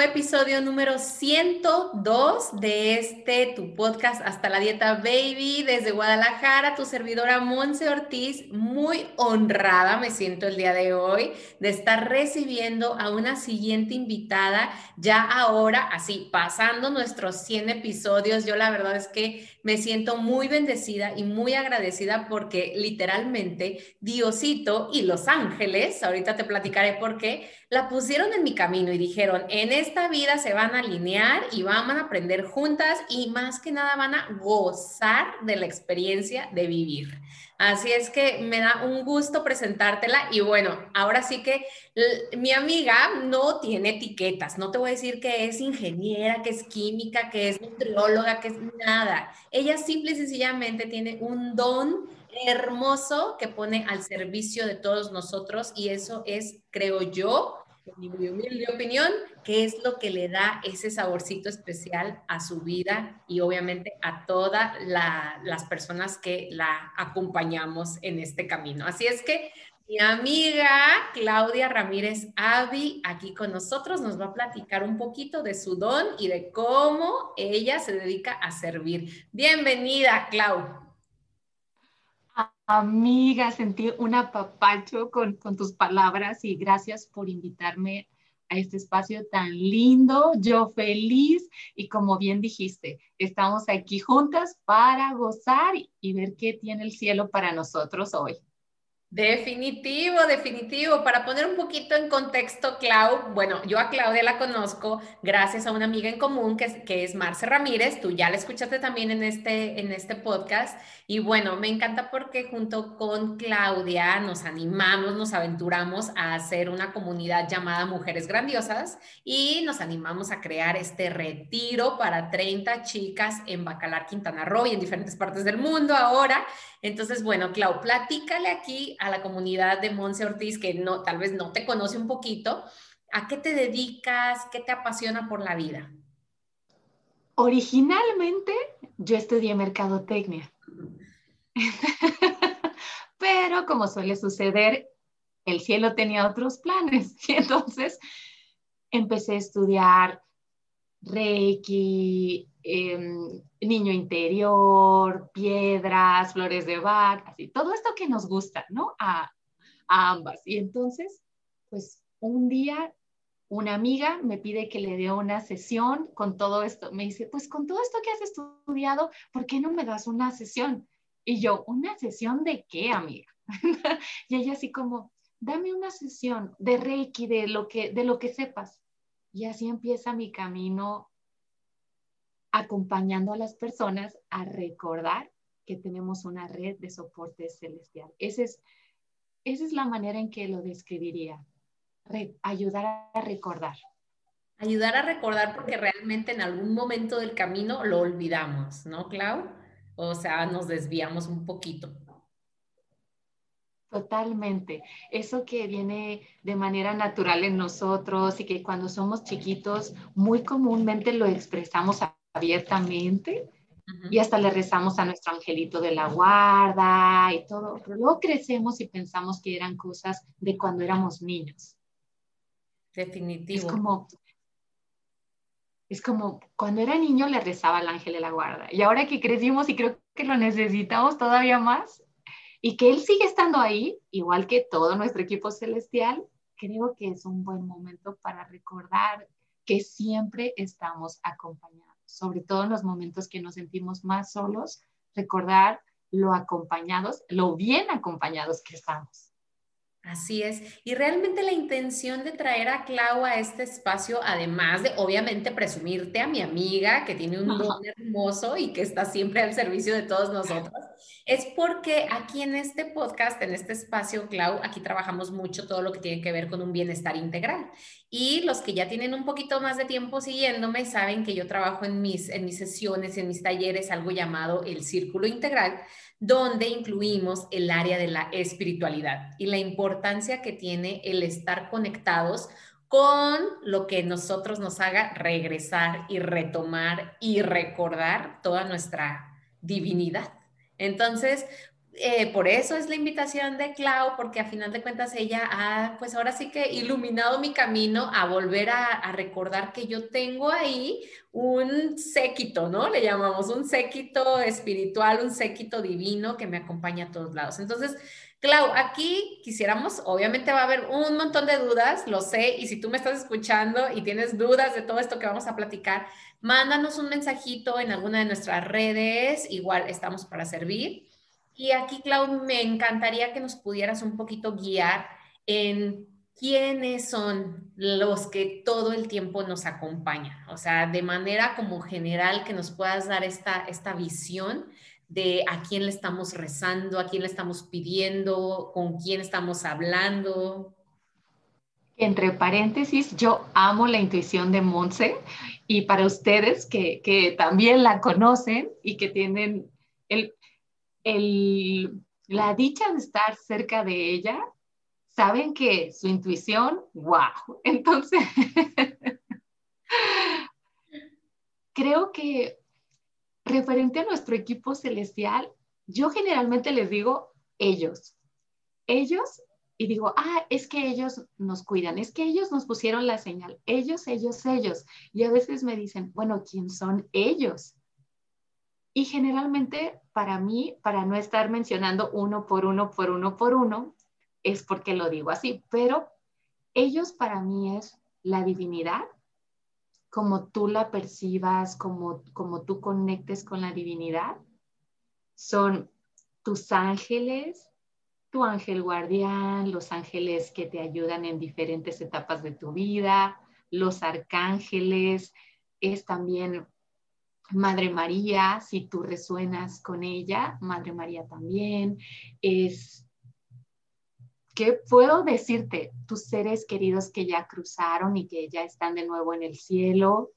Episodio número 102 de este, tu podcast Hasta la Dieta Baby, desde Guadalajara, tu servidora Monse Ortiz, muy honrada me siento el día de hoy de estar recibiendo a una siguiente invitada, ya ahora, así, pasando nuestros 100 episodios, yo la verdad es que me siento muy bendecida y muy agradecida porque literalmente Diosito y los ángeles, ahorita te platicaré por qué, la pusieron en mi camino y dijeron, en esta vida se van a alinear y van a aprender juntas y más que nada van a gozar de la experiencia de vivir. Así es que me da un gusto presentártela y bueno, ahora sí que mi amiga no tiene etiquetas, no te voy a decir que es ingeniera, que es química, que es nutrióloga, que es nada. Ella simple y sencillamente tiene un don hermoso que pone al servicio de todos nosotros y eso es, creo yo, mi humilde opinión, qué es lo que le da ese saborcito especial a su vida y obviamente a todas las personas que la acompañamos en este camino. Así es que mi amiga Claudia Ramírez Avi, aquí con nosotros, nos va a platicar un poquito de su don y de cómo ella se dedica a servir. Bienvenida, Clau. Amiga, sentí un apapacho con, con tus palabras y gracias por invitarme a este espacio tan lindo. Yo feliz y como bien dijiste, estamos aquí juntas para gozar y ver qué tiene el cielo para nosotros hoy. Definitivo, definitivo. Para poner un poquito en contexto, Clau, bueno, yo a Claudia la conozco gracias a una amiga en común que es, que Marce Ramírez. Tú ya la escuchaste también en este, en este podcast. Y bueno, me encanta porque junto con Claudia nos animamos, nos aventuramos a hacer una comunidad llamada Mujeres Grandiosas y nos animamos a crear este retiro para 30 chicas en Bacalar, Quintana Roo y en diferentes partes del mundo ahora. Entonces, bueno, Clau, platícale aquí a la comunidad de Monse Ortiz, que no, tal vez no te conoce un poquito, ¿a qué te dedicas? ¿Qué te apasiona por la vida? Originalmente yo estudié mercadotecnia, pero como suele suceder, el cielo tenía otros planes y entonces empecé a estudiar Reiki, Em, niño interior, piedras, flores de Bach, así, todo esto que nos gusta, ¿no? A, a ambas. Y entonces, pues un día una amiga me pide que le dé una sesión con todo esto. Me dice, pues con todo esto que has estudiado, ¿por qué no me das una sesión? Y yo, ¿una sesión de qué, amiga? y ella así como, dame una sesión de Reiki, de lo que, de lo que sepas. Y así empieza mi camino acompañando a las personas a recordar que tenemos una red de soporte celestial. Esa es, esa es la manera en que lo describiría, ayudar a recordar. Ayudar a recordar porque realmente en algún momento del camino lo olvidamos, ¿no, Clau? O sea, nos desviamos un poquito. Totalmente. Eso que viene de manera natural en nosotros y que cuando somos chiquitos muy comúnmente lo expresamos abiertamente y hasta le rezamos a nuestro angelito de la guarda y todo, pero luego crecemos y pensamos que eran cosas de cuando éramos niños. Definitivo. Es como, es como cuando era niño le rezaba al ángel de la guarda y ahora que crecimos y creo que lo necesitamos todavía más y que él sigue estando ahí, igual que todo nuestro equipo celestial, creo que es un buen momento para recordar que siempre estamos acompañados sobre todo en los momentos que nos sentimos más solos, recordar lo acompañados, lo bien acompañados que estamos. Así es. Y realmente la intención de traer a Clau a este espacio, además de obviamente presumirte a mi amiga que tiene un don hermoso y que está siempre al servicio de todos nosotros, es porque aquí en este podcast, en este espacio, Clau, aquí trabajamos mucho todo lo que tiene que ver con un bienestar integral. Y los que ya tienen un poquito más de tiempo siguiéndome saben que yo trabajo en mis, en mis sesiones, en mis talleres, algo llamado el círculo integral donde incluimos el área de la espiritualidad y la importancia que tiene el estar conectados con lo que nosotros nos haga regresar y retomar y recordar toda nuestra divinidad. Entonces, eh, por eso es la invitación de Clau, porque a final de cuentas ella ha, pues ahora sí que iluminado mi camino a volver a, recordar que yo tengo ahí un séquito, ¿no? Le llamamos un séquito espiritual, un séquito divino que me acompaña a todos lados. Entonces, Clau, aquí quisiéramos, obviamente va a haber un montón de dudas, lo sé, y si tú me estás escuchando y tienes dudas de todo esto que vamos a platicar, mándanos un mensajito en alguna de nuestras redes, igual estamos para servir. Y aquí, Clau, me encantaría que nos pudieras un poquito guiar en quiénes son los que todo el tiempo nos acompañan. O sea, de manera como general que nos puedas dar esta, esta visión de a quién le estamos rezando, a quién le estamos pidiendo, con quién estamos hablando. Entre paréntesis, yo amo la intuición de Monse y para ustedes que, que también la conocen y que tienen el, la dicha de estar cerca de ella, saben que su intuición, wow. Entonces, creo que referente a nuestro equipo celestial, yo generalmente les digo ellos. Ellos, y digo, ah, es que ellos nos cuidan, es que ellos nos pusieron la señal, ellos, ellos, ellos. Y a veces me dicen, bueno, ¿quién son ellos? Y generalmente para mí, para no estar mencionando uno por uno, por uno, por uno, es porque lo digo así, pero ellos para mí es la divinidad, como tú la percibas, como, como tú conectes con la divinidad, son tus ángeles, tu ángel guardián, los ángeles que te ayudan en diferentes etapas de tu vida, los arcángeles, es también Madre María, si tú resuenas con ella, Madre María también, es, ¿qué puedo decirte? Tus seres queridos que ya cruzaron y que ya están de nuevo en el cielo,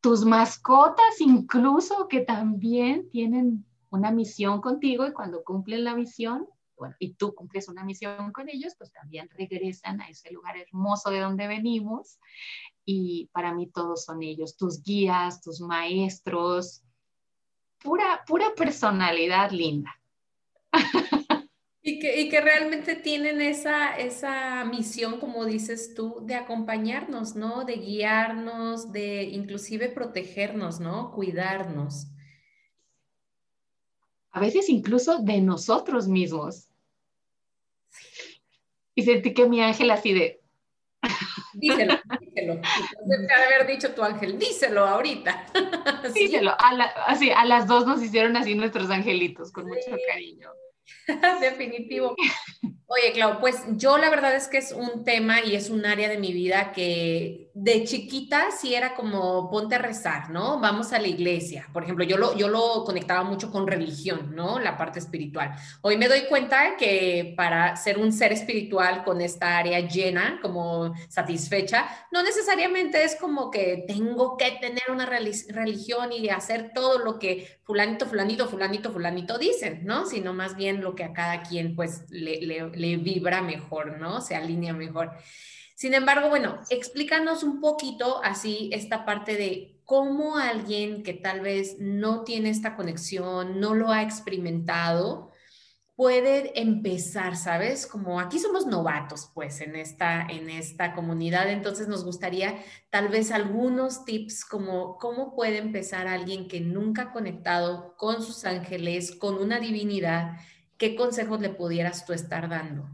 tus mascotas incluso que también tienen una misión contigo y cuando cumplen la misión, bueno, y tú cumples una misión con ellos, pues también regresan a ese lugar hermoso de donde venimos y para mí todos son ellos, tus guías, tus maestros, pura, pura personalidad linda. Y que, y que, realmente tienen esa, esa misión, como dices tú, de acompañarnos, ¿no? De guiarnos, de inclusive protegernos, ¿no? Cuidarnos. A veces incluso de nosotros mismos. Y sentí que mi ángel así de, Díselo, díselo. de haber dicho tu ángel, díselo ahorita. Díselo. A, así, a las dos nos hicieron así nuestros angelitos, con mucho cariño. Definitivo. Oye, Clau, pues yo la verdad es que es un tema y es un área de mi vida que de chiquita sí era como ponte a rezar, ¿no? Vamos a la iglesia. Por ejemplo, yo lo, yo lo conectaba mucho con religión, ¿no? La parte espiritual. Hoy me doy cuenta que para ser un ser espiritual con esta área llena, como satisfecha, no necesariamente es como que tengo que tener una religión y hacer todo lo que fulanito, fulanito, fulanito, fulanito dicen, ¿no? Sino más bien lo que a cada quien pues le, le vibra mejor, ¿no? Se alinea mejor. Sin embargo, bueno, explícanos un poquito así esta parte de cómo alguien que tal vez no tiene esta conexión, no lo ha experimentado, puede empezar, ¿sabes? Como aquí somos novatos, pues, en esta, en esta comunidad, entonces nos gustaría tal vez algunos tips como cómo puede empezar alguien que nunca ha conectado con sus ángeles, con una divinidad ¿qué consejos le pudieras tú estar dando?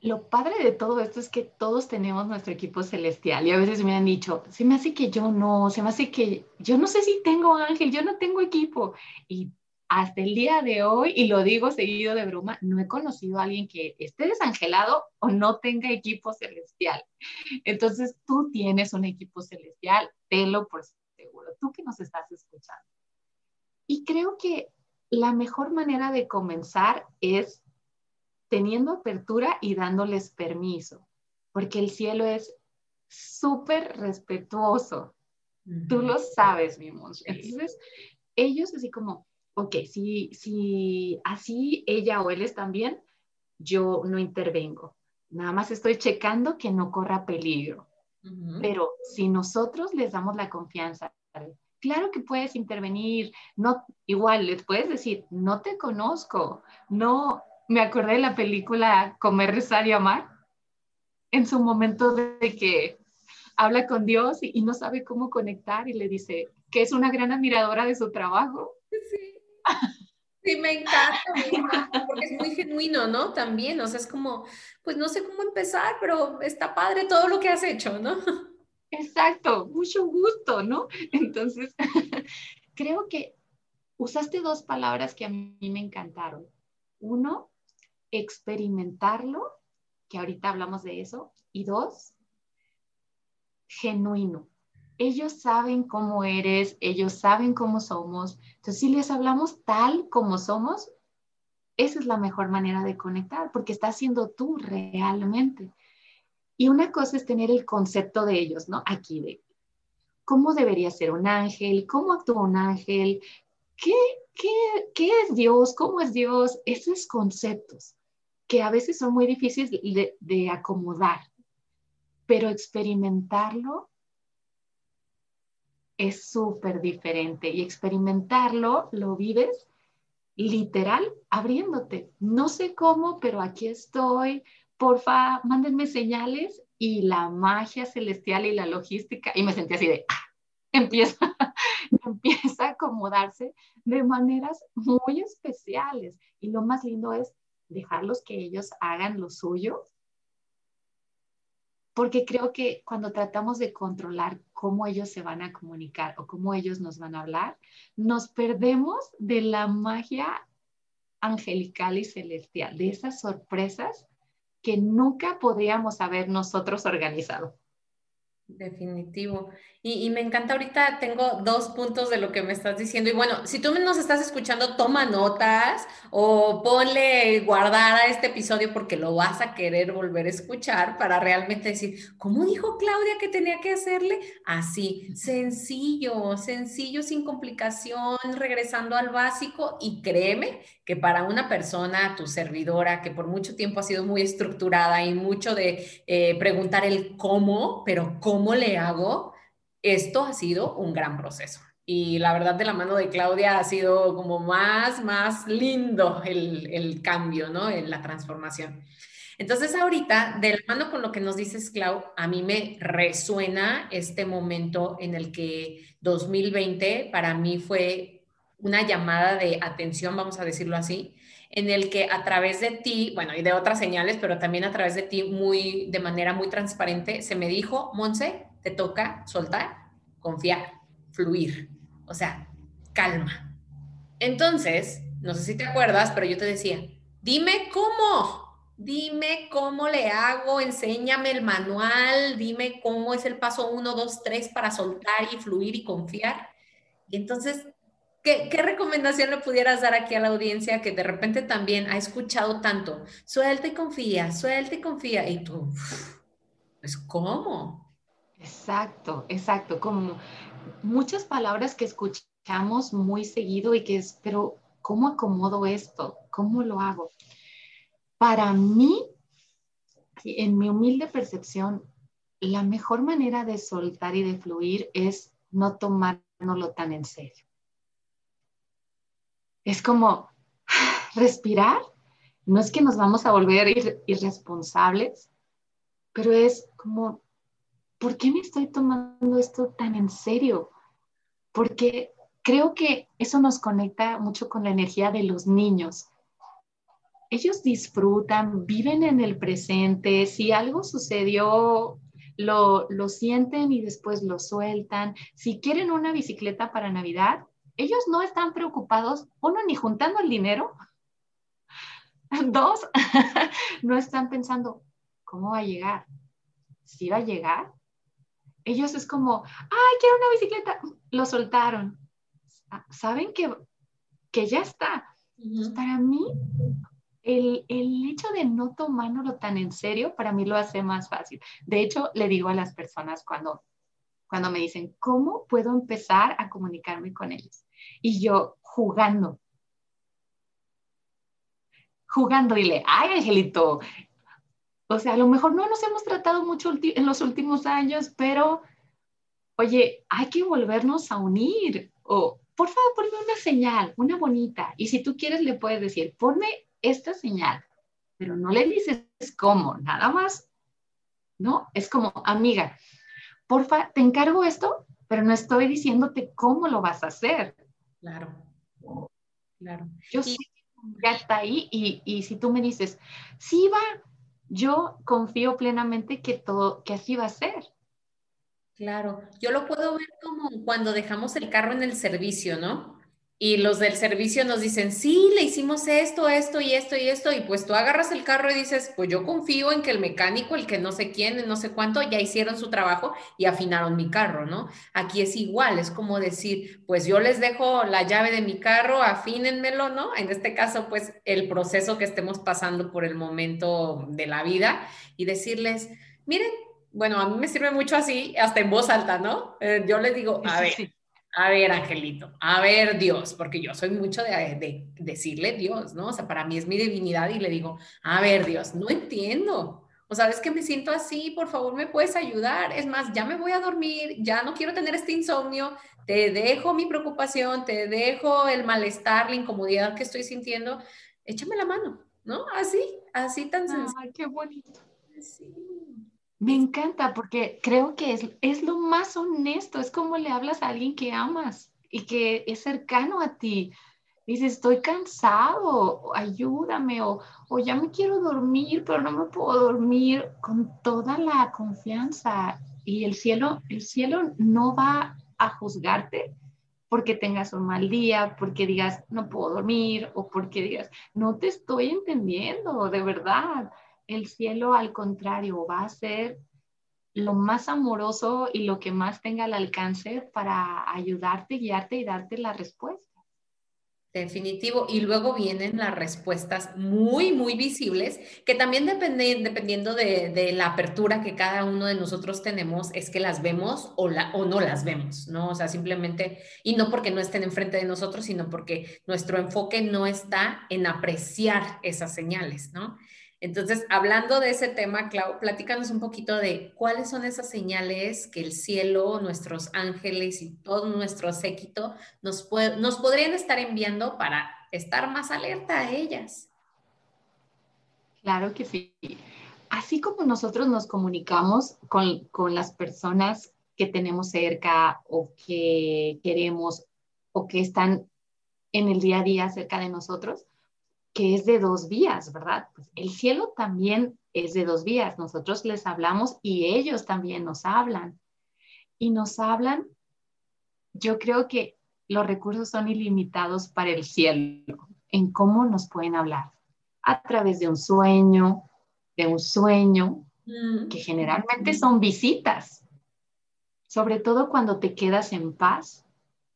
Lo padre de todo esto es que todos tenemos nuestro equipo celestial y a veces me han dicho, se me hace que yo no, se me hace que yo no sé si tengo ángel, yo no tengo equipo. Y hasta el día de hoy, y lo digo seguido de broma, no he conocido a alguien que esté desangelado o no tenga equipo celestial. Entonces, tú tienes un equipo celestial, tenlo por seguro, tú que nos estás escuchando. Y creo que la mejor manera de comenzar es teniendo apertura y dándoles permiso, porque el cielo es súper respetuoso. Tú lo sabes, mi monstruo. Entonces, ellos así como, ok, si, si así ella o él están bien, yo no intervengo. Nada más estoy checando que no corra peligro. Pero si nosotros les damos la confianza, claro que puedes intervenir, no, igual les puedes decir, no te conozco, no, me acordé de la película Comer, Rezar y Amar, en su momento de que habla con Dios y, no sabe cómo conectar y le dice que es una gran admiradora de su trabajo. Sí. Sí, me encanta, porque es muy genuino, ¿no? También, o sea, es como, pues no sé cómo empezar, pero está padre todo lo que has hecho, ¿no? Exacto, mucho gusto, ¿no? Entonces, creo que usaste dos palabras que a mí me encantaron. Uno, experimentarlo, que ahorita hablamos de eso. Y dos, genuino. Ellos saben cómo eres, ellos saben cómo somos. Entonces, si les hablamos tal como somos, esa es la mejor manera de conectar, porque estás siendo tú realmente. Y una cosa es tener el concepto de ellos, ¿no? Aquí de cómo debería ser un ángel, cómo actúa un ángel, qué, qué, qué es Dios, cómo es Dios, esos conceptos que a veces son muy difíciles de, acomodar pero experimentarlo es súper diferente y experimentarlo lo vives literal abriéndote. No sé cómo, pero aquí estoy. Porfa, mándenme señales y la magia celestial y la logística. Y me sentí así de, ¡ah! empieza, empieza a acomodarse de maneras muy especiales. Y lo más lindo es dejarlos que ellos hagan lo suyo porque creo que cuando tratamos de controlar cómo ellos se van a comunicar o cómo ellos nos van a hablar, nos perdemos de la magia angelical y celestial, de esas sorpresas que nunca podríamos haber nosotros organizado. Definitivo. Y, me encanta ahorita, tengo dos puntos de lo que me estás diciendo. Y bueno, si tú nos estás escuchando, toma notas o ponle guardar a este episodio porque lo vas a querer volver a escuchar para realmente decir, ¿cómo dijo Claudia que tenía que hacerle? Así, sencillo, sencillo, sin complicación, regresando al básico. Y créeme que para una persona, tu servidora, que por mucho tiempo ha sido muy estructurada y mucho de eh, preguntar el cómo, pero ¿cómo le hago? esto ha sido un gran proceso. Y la verdad de la mano de Claudia ha sido como más, más lindo el, cambio, ¿no? En la transformación. Entonces ahorita, de la mano con lo que nos dices, Clau, a mí me resuena este momento en el que 2020 para mí fue una llamada de atención, vamos a decirlo así, en el que a través de ti, bueno, y de otras señales, pero también a través de ti, muy, de manera muy transparente, se me dijo, Monse, te toca soltar, confiar, fluir, o sea, calma. Entonces, no sé si te acuerdas, pero yo te decía, dime cómo, dime cómo le hago, enséñame el manual, dime cómo es el paso 1, 2, 3 para soltar y fluir y confiar. Y entonces, ¿qué, ¿qué, recomendación le pudieras dar aquí a la audiencia que de repente también ha escuchado tanto? Suelta y confía, suelta y confía. Y tú, pues, ¿cómo? Exacto, exacto, como muchas palabras que escuchamos muy seguido y que es, pero ¿cómo acomodo esto? ¿Cómo lo hago? Para mí, en mi humilde percepción, la mejor manera de soltar y de fluir es no tomárnoslo tan en serio. Es como respirar, no es que nos vamos a volver irresponsables, pero es como ¿por qué me estoy tomando esto tan en serio? Porque creo que eso nos conecta mucho con la energía de los niños. Ellos disfrutan, viven en el presente, si algo sucedió, lo, lo sienten y después lo sueltan. Si quieren una bicicleta para Navidad, ellos no están preocupados, uno, ni juntando el dinero, dos, no están pensando, ¿cómo va a llegar? ¿Si va a llegar? Ellos es como, ay, quiero una bicicleta, lo soltaron. Saben que, que ya está. Para mí, el, el, hecho de no tomárnoslo tan en serio, para mí lo hace más fácil. De hecho, le digo a las personas cuando, cuando me dicen, ¿cómo puedo empezar a comunicarme con ellos? Y yo jugando. Jugando, dile, ay, Angelito. O sea, a lo mejor no nos hemos tratado mucho en los últimos años, pero, oye, hay que volvernos a unir. O, por favor, ponme una señal, una bonita. Y si tú quieres, le puedes decir, ponme esta señal, pero no le dices cómo, nada más, ¿no? Es como, amiga, porfa, te encargo esto, pero no estoy diciéndote cómo lo vas a hacer. Claro, claro. Yo sí, ya está ahí y, y si tú me dices, sí va, yo confío plenamente que todo, que así va a ser. Claro, yo lo puedo ver como cuando dejamos el carro en el servicio, ¿no? Y los del servicio nos dicen, sí, le hicimos esto, esto y esto y esto, y pues tú agarras el carro y dices, pues yo confío en que el mecánico, el que no sé quién, no sé cuánto, ya hicieron su trabajo y afinaron mi carro, ¿no? Aquí es igual, es como decir, pues yo les dejo la llave de mi carro, afínenmelo, ¿no? En este caso, pues el proceso que estemos pasando por el momento de la vida y decirles, miren, bueno, a mí me sirve mucho así, hasta en voz alta, ¿no? Eh, yo les digo, a ver. A ver, Angelito, a ver, Dios, porque yo soy mucho de, decirle Dios, ¿no? O sea, para mí es mi divinidad y le digo, a ver, Dios, no entiendo. O sabes que me siento así, por favor, me puedes ayudar. Es más, ya me voy a dormir, ya no quiero tener este insomnio, te dejo mi preocupación, te dejo el malestar, la incomodidad que estoy sintiendo. Échame la mano, ¿no? Así, así tan sencillo. Ay, qué bonito. Sí. Me encanta porque creo que es, es lo más honesto, es como le hablas a alguien que amas y que es cercano a ti. Dices, estoy cansado, ayúdame, o, o ya me quiero dormir, pero no me puedo dormir con toda la confianza. Y el cielo, el cielo no va a juzgarte porque tengas un mal día, porque digas, no puedo dormir, o porque digas, no te estoy entendiendo, de verdad el cielo al contrario va a ser lo más amoroso y lo que más tenga al alcance para ayudarte, guiarte y darte la respuesta. Definitivo. Y luego vienen las respuestas muy, muy visibles, que también depende, dependiendo de, la apertura que cada uno de nosotros tenemos, es que las vemos o, o no las vemos, ¿no? O sea, simplemente, y no porque no estén enfrente de nosotros, sino porque nuestro enfoque no está en apreciar esas señales, ¿no? Entonces, hablando de ese tema, Clau, platícanos un poquito de cuáles son esas señales que el cielo, nuestros ángeles y todo nuestro séquito nos, nos podrían estar enviando para estar más alerta a ellas. Claro que sí. Así como nosotros nos comunicamos con, con las personas que tenemos cerca o que queremos o que están en el día a día cerca de nosotros, que es de dos vías, ¿verdad? Pues el cielo también es de dos vías. Nosotros les hablamos y ellos también nos hablan. Y nos hablan, yo creo que los recursos son ilimitados para el cielo en cómo nos pueden hablar. A través de un sueño, de un sueño, mm. que generalmente son visitas. Sobre todo cuando te quedas en paz,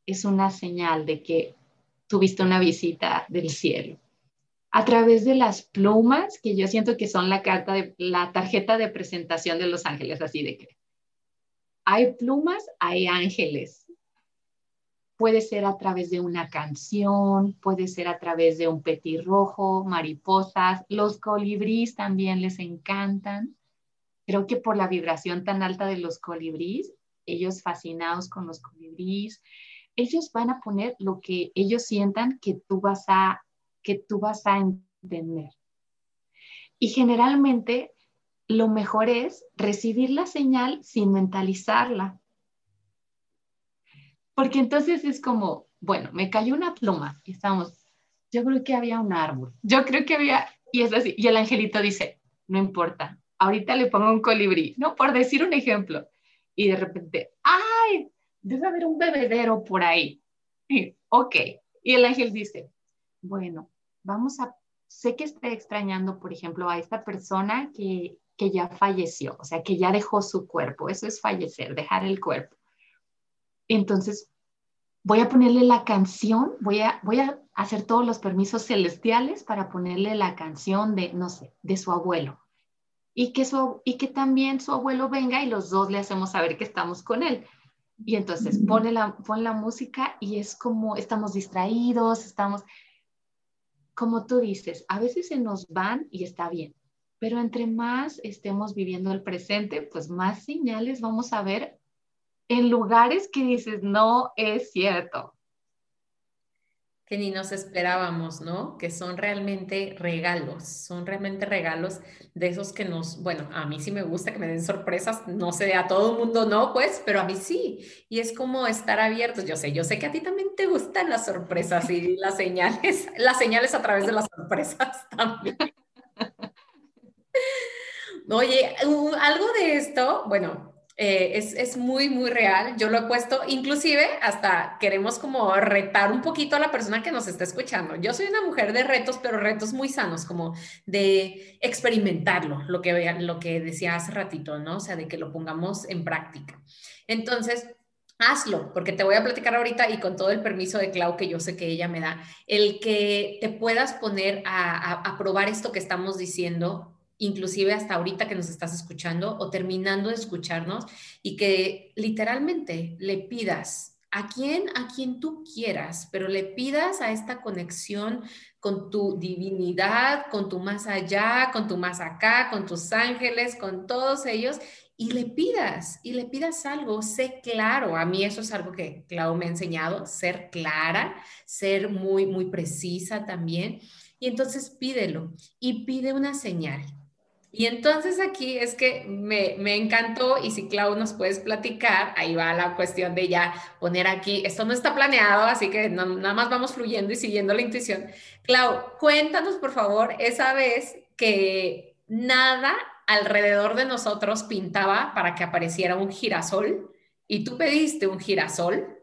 es una señal de que tuviste una visita del cielo a través de las plumas, que yo siento que son la carta de la tarjeta de presentación de los ángeles, así de que hay plumas, hay ángeles. Puede ser a través de una canción, puede ser a través de un petirrojo, mariposas, los colibríes también les encantan. Creo que por la vibración tan alta de los colibríes, ellos fascinados con los colibríes, ellos van a poner lo que ellos sientan que tú vas a que tú vas a entender. Y generalmente lo mejor es recibir la señal sin mentalizarla. Porque entonces es como, bueno, me cayó una pluma y estamos, yo creo que había un árbol, yo creo que había, y es así, y el angelito dice, no importa, ahorita le pongo un colibrí, no, por decir un ejemplo, y de repente, ay, debe haber un bebedero por ahí. ok. Y el ángel dice, bueno, vamos a, sé que esté extrañando, por ejemplo, a esta persona que, que ya falleció, o sea, que ya dejó su cuerpo. Eso es fallecer, dejar el cuerpo. Entonces, voy a ponerle la canción, voy a, voy a hacer todos los permisos celestiales para ponerle la canción de, no sé, de su abuelo. Y que, su, y que también su abuelo venga y los dos le hacemos saber que estamos con él. Y entonces pone la, pone la música y es como estamos distraídos, estamos, como tú dices, a veces se nos van y está bien, pero entre más estemos viviendo el presente, pues más señales vamos a ver en lugares que dices, no es cierto. Que ni nos esperábamos, ¿no? Que son realmente regalos, son realmente regalos de esos que nos, bueno, a mí sí me gusta que me den sorpresas, no sé, a todo el mundo no, pues, pero a mí sí. Y es como estar abiertos, yo sé, yo sé que a ti también te gustan las sorpresas y las señales, las señales a través de las sorpresas también. Oye, algo de esto, bueno, eh, es, muy, muy real. Yo lo he puesto, inclusive hasta queremos como retar un poquito a la persona que nos está escuchando. Yo soy una mujer de retos, pero retos muy sanos, como de experimentarlo, lo que, lo que decía hace ratito, ¿no? O sea, de que lo pongamos en práctica. Entonces, hazlo, porque te voy a platicar ahorita y con todo el permiso de Clau que yo sé que ella me da, el que te puedas poner a, a probar esto que estamos diciendo inclusive hasta ahorita que nos estás escuchando o terminando de escucharnos y que literalmente le pidas a quien, a quien tú quieras, pero le pidas a esta conexión con tu divinidad, con tu más allá, con tu más acá, con tus ángeles, con todos ellos, y le pidas, y le pidas algo, sé claro, a mí eso es algo que Clau me ha enseñado, ser clara, ser muy, muy precisa también, y entonces pídelo y pide una señal, y entonces aquí es que me, me, encantó y si Clau nos puedes platicar, ahí va la cuestión de ya poner aquí, esto no está planeado, así que nada más vamos fluyendo y siguiendo la intuición. Clau, cuéntanos por favor esa vez que nada alrededor de nosotros pintaba para que apareciera un girasol y tú pediste un girasol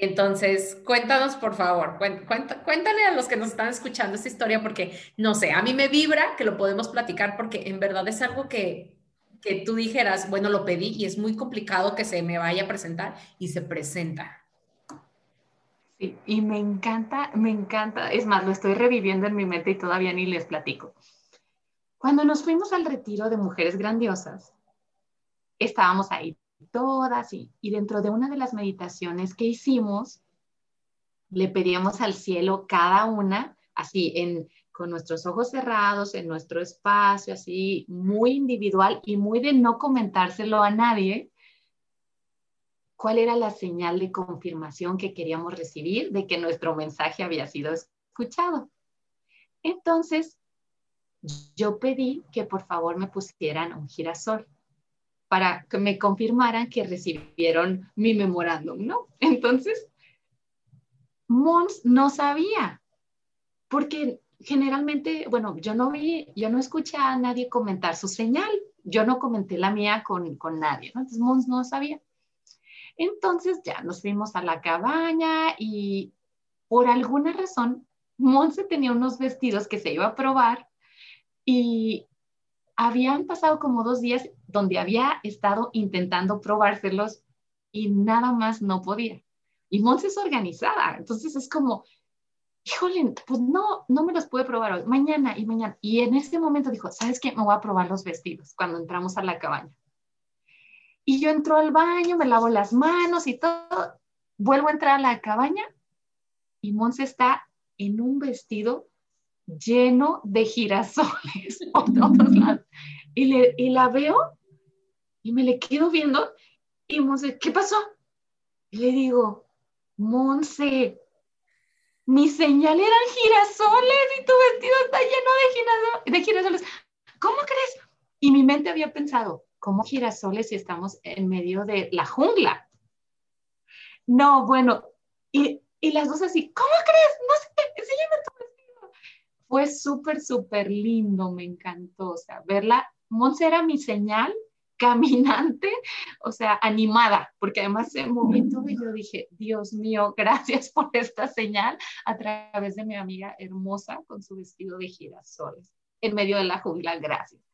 entonces, cuéntanos, por favor, cuéntale a los que nos están escuchando esta historia, porque no sé, a mí me vibra que lo podemos platicar, porque en verdad es algo que, que tú dijeras, bueno, lo pedí y es muy complicado que se me vaya a presentar y se presenta. Sí, y me encanta, me encanta, es más, lo estoy reviviendo en mi mente y todavía ni les platico. Cuando nos fuimos al retiro de mujeres grandiosas, estábamos ahí todas y, dentro de una de las meditaciones que hicimos, le pedíamos al cielo cada una, así, en, con nuestros ojos cerrados, en nuestro espacio, así, muy individual y muy de no comentárselo a nadie, cuál era la señal de confirmación que queríamos recibir de que nuestro mensaje había sido escuchado. Entonces, yo pedí que por favor me pusieran un girasol para que me confirmaran que recibieron mi memorándum, ¿no? Entonces, Mons no sabía, porque generalmente, bueno, yo no vi, yo no escuché a nadie comentar su señal, yo no comenté la mía con, con nadie, ¿no? Entonces, Mons no sabía. Entonces ya nos fuimos a la cabaña y por alguna razón, Monse tenía unos vestidos que se iba a probar y habían pasado como dos días donde había estado intentando probárselos y nada más no podía. Y Monse es organizada, entonces es como, híjole, pues no, no me los pude probar hoy, mañana y mañana. Y en ese momento dijo, ¿sabes qué? Me voy a probar los vestidos cuando entramos a la cabaña. Y yo entro al baño, me lavo las manos y todo, vuelvo a entrar a la cabaña y Monse está en un vestido lleno de girasoles por todos lados. Y, le, y la veo y me le quedo viendo y Monse, ¿qué pasó? Y le digo, Monse, mi señal eran girasoles y tu vestido está lleno de, de girasoles. ¿Cómo crees? Y mi mente había pensado, ¿cómo girasoles si estamos en medio de la jungla? No, bueno, y, y las dos así, ¿cómo crees? No sé, enséñame tu fue súper, súper lindo, me encantó, o sea, verla, Monse era mi señal caminante, o sea, animada, porque además se movió y yo dije, Dios mío, gracias por esta señal a través de mi amiga hermosa con su vestido de girasoles en medio de la jungla, gracias.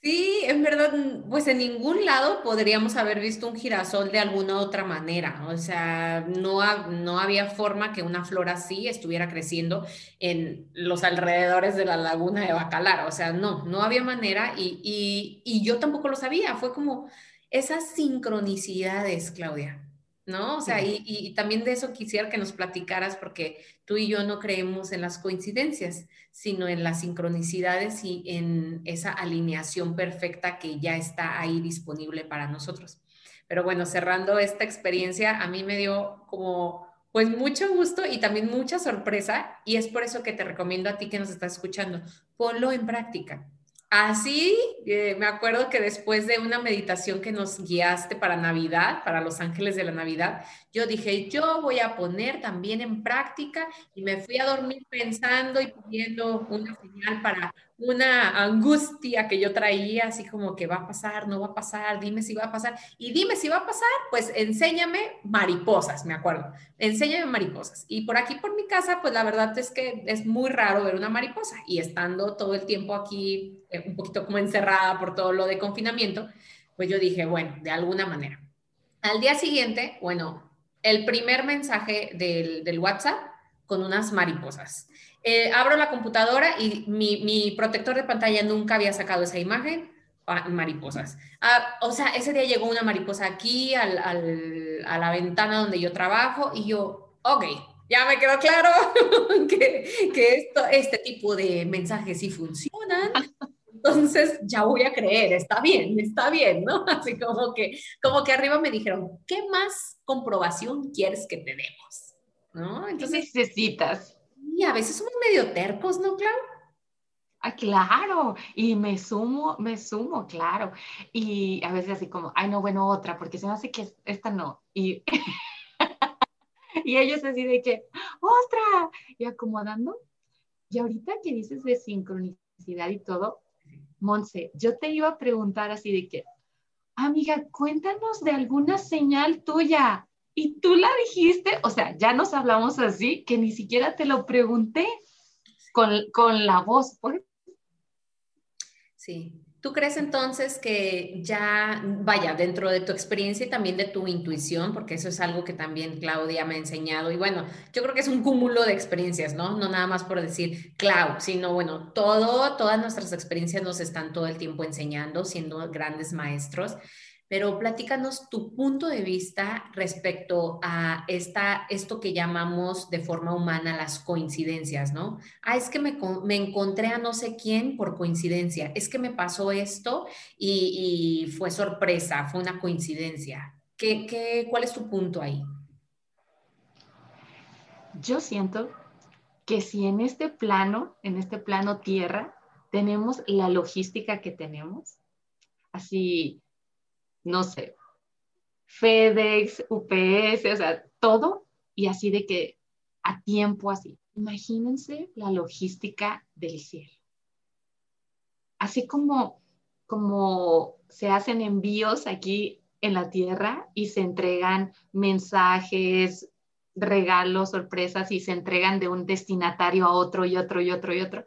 Sí, en verdad, pues en ningún lado podríamos haber visto un girasol de alguna otra manera. O sea, no, no había forma que una flor así estuviera creciendo en los alrededores de la laguna de Bacalar. O sea, no, no había manera y, y yo tampoco lo sabía. Fue como esas sincronicidades, Claudia. ¿No? O sea, y, también de eso quisiera que nos platicaras, porque tú y yo no creemos en las coincidencias, sino en las sincronicidades y en esa alineación perfecta que ya está ahí disponible para nosotros. Pero bueno, cerrando esta experiencia, a mí me dio como, pues mucho gusto y también mucha sorpresa, y es por eso que te recomiendo a ti que nos estás escuchando, ponlo en práctica Así, eh, me acuerdo que después de una meditación que nos guiaste para Navidad, para los ángeles de la Navidad, yo dije, yo voy a poner también en práctica y me fui a dormir pensando y pidiendo una señal para una angustia que yo traía, así como que va a pasar, no va a pasar, dime si va a pasar. Y dime si va a pasar, pues enséñame mariposas, me acuerdo. Enséñame mariposas. Y por aquí, por mi casa, pues la verdad es que es muy raro ver una mariposa. Y estando todo el tiempo aquí, eh, un poquito como encerrada por todo lo de confinamiento, pues yo dije, bueno, de alguna manera. Al día siguiente, bueno, el primer mensaje del, WhatsApp con unas mariposas. Eh, abro la computadora y mi, protector de pantalla nunca había sacado esa imagen, mariposas. Ah, o sea, ese día llegó una mariposa aquí a la ventana donde yo trabajo y yo, ok, ya me quedó claro que, esto, este tipo de mensajes sí funcionan. Entonces ya voy a creer, está bien, está bien, ¿no? Así como que, como que arriba me dijeron, ¿qué más comprobación quieres que te demos? ¿No? Entonces, necesitas? Y a veces somos medio tercos, ¿no, Clau? Ah, claro, y me sumo, me sumo, claro. Y a veces así como, ay, no, bueno, otra, porque se me hace que esta no. Y, y ellos así de que, ¡ostra! Y acomodando. Y ahorita que dices de sincronicidad y todo, Monse, yo te iba a preguntar así de que, amiga, cuéntanos de alguna señal tuya y tú la dijiste, o sea, ya nos hablamos así, que ni siquiera te lo pregunté con, con la voz. Sí. ¿Tú crees entonces que ya, vaya, dentro de tu experiencia y también de tu intuición, porque eso es algo que también Claudia me ha enseñado, y bueno, yo creo que es un cúmulo de experiencias, ¿no? No nada más por decir Clau, sino bueno, todo, todas nuestras experiencias nos están todo el tiempo enseñando, siendo grandes maestros pero platícanos tu punto de vista respecto a esta, esto que llamamos de forma humana las coincidencias, ¿no? Ah, es que me, me encontré a no sé quién por coincidencia, es que me pasó esto y, y fue sorpresa, fue una coincidencia. ¿Qué, qué, cuál es tu punto ahí? Yo siento que si en este plano, en este plano tierra, tenemos la logística que tenemos, así no sé, FedEx, UPS, o sea, todo y así de que a tiempo así. Imagínense la logística del cielo. Así como, como se hacen envíos aquí en la tierra y se entregan mensajes, regalos, sorpresas y se entregan de un destinatario a otro y otro y otro y otro.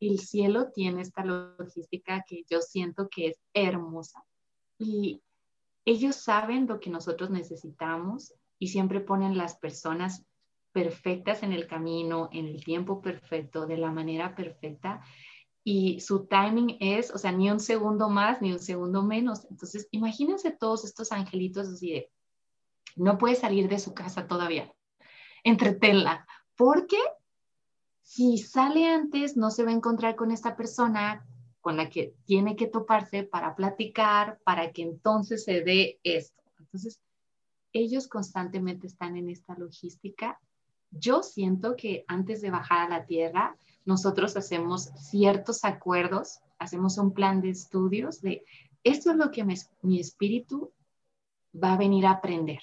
El cielo tiene esta logística que yo siento que es hermosa. Y ellos saben lo que nosotros necesitamos y siempre ponen las personas perfectas en el camino, en el tiempo perfecto, de la manera perfecta. Y su timing es, o sea, ni un segundo más, ni un segundo menos. Entonces, imagínense todos estos angelitos así de, no puede salir de su casa todavía. Entretenla, porque si sale antes, no se va a encontrar con esta persona con la que tiene que toparse para platicar, para que entonces se dé esto. Entonces, ellos constantemente están en esta logística. Yo siento que antes de bajar a la tierra, nosotros hacemos ciertos acuerdos, hacemos un plan de estudios de esto es lo que mi espíritu va a venir a aprender.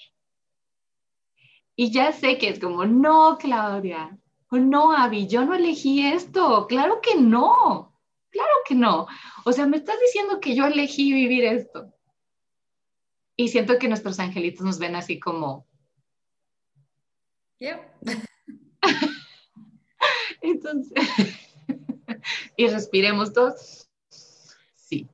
Y ya sé que es como, no, Claudia, no, Avi, yo no elegí esto. Claro que no. Que no. O sea, me estás diciendo que yo elegí vivir esto. Y siento que nuestros angelitos nos ven así como... Entonces, y respiremos todos. Sí.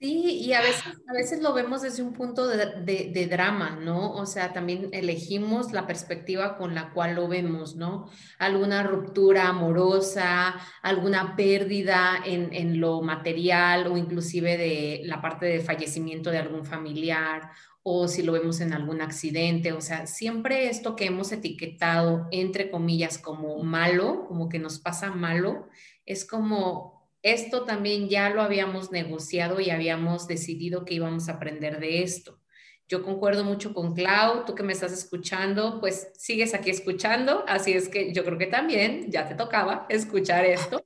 Sí, y a veces, a veces lo vemos desde un punto de, drama, ¿no? O sea, también elegimos la perspectiva con la cual lo vemos, ¿no? Alguna ruptura amorosa, alguna pérdida en, en lo material o inclusive de la parte de fallecimiento de algún familiar o si lo vemos en algún accidente, o sea, siempre esto que hemos etiquetado entre comillas como malo, como que nos pasa malo, es como esto también ya lo habíamos negociado y habíamos decidido que íbamos a aprender de esto. Yo concuerdo mucho con Clau, tú que me estás escuchando, pues sigues aquí escuchando, así es que yo creo que también ya te tocaba escuchar esto.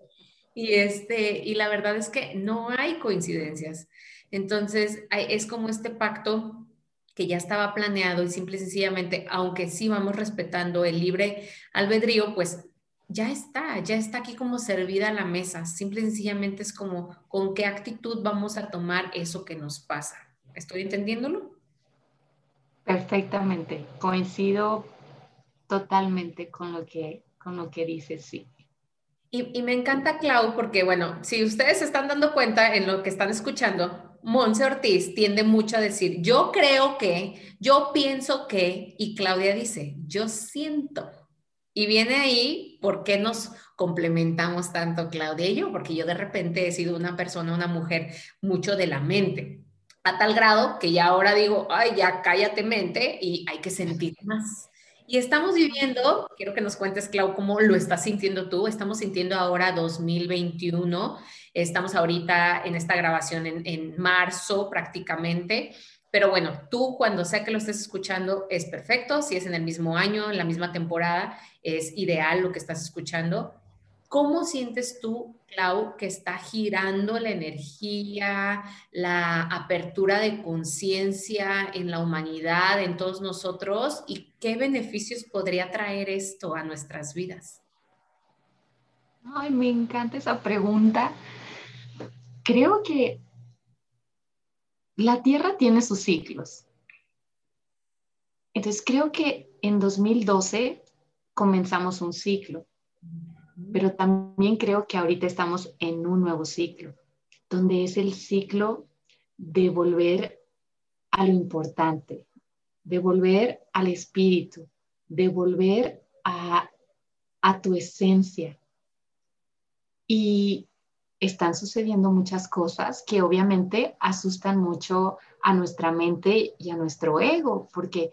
Y, este, y la verdad es que no hay coincidencias. Entonces, es como este pacto que ya estaba planeado y simple y sencillamente, aunque sí vamos respetando el libre albedrío, pues ya está, ya está aquí como servida la mesa. Simple y sencillamente es como con qué actitud vamos a tomar eso que nos pasa. ¿Estoy entendiéndolo? Perfectamente. Coincido totalmente con lo que, con lo que dices, sí. Y, y, me encanta, Clau, porque bueno, si ustedes se están dando cuenta en lo que están escuchando, Monse Ortiz tiende mucho a decir, yo creo que, yo pienso que, y Claudia dice, yo siento. Y viene ahí, ¿por qué nos complementamos tanto Claudia y yo? Porque yo de repente he sido una persona, una mujer mucho de la mente, a tal grado que ya ahora digo, ay, ya cállate mente y hay que sentir más. Y estamos viviendo, quiero que nos cuentes, Clau, cómo lo estás sintiendo tú. Estamos sintiendo ahora 2021, estamos ahorita en esta grabación en, en marzo prácticamente. Pero bueno, tú cuando sea que lo estés escuchando es perfecto, si es en el mismo año, en la misma temporada, es ideal lo que estás escuchando. ¿Cómo sientes tú, Clau, que está girando la energía, la apertura de conciencia en la humanidad, en todos nosotros? ¿Y qué beneficios podría traer esto a nuestras vidas? Ay, me encanta esa pregunta. Creo que la Tierra tiene sus ciclos. Entonces creo que en 2012 comenzamos un ciclo, pero también creo que ahorita estamos en un nuevo ciclo, donde es el ciclo de volver a lo importante, de volver al espíritu, de volver a, tu esencia. Y están sucediendo muchas cosas que obviamente asustan mucho a nuestra mente y a nuestro ego, porque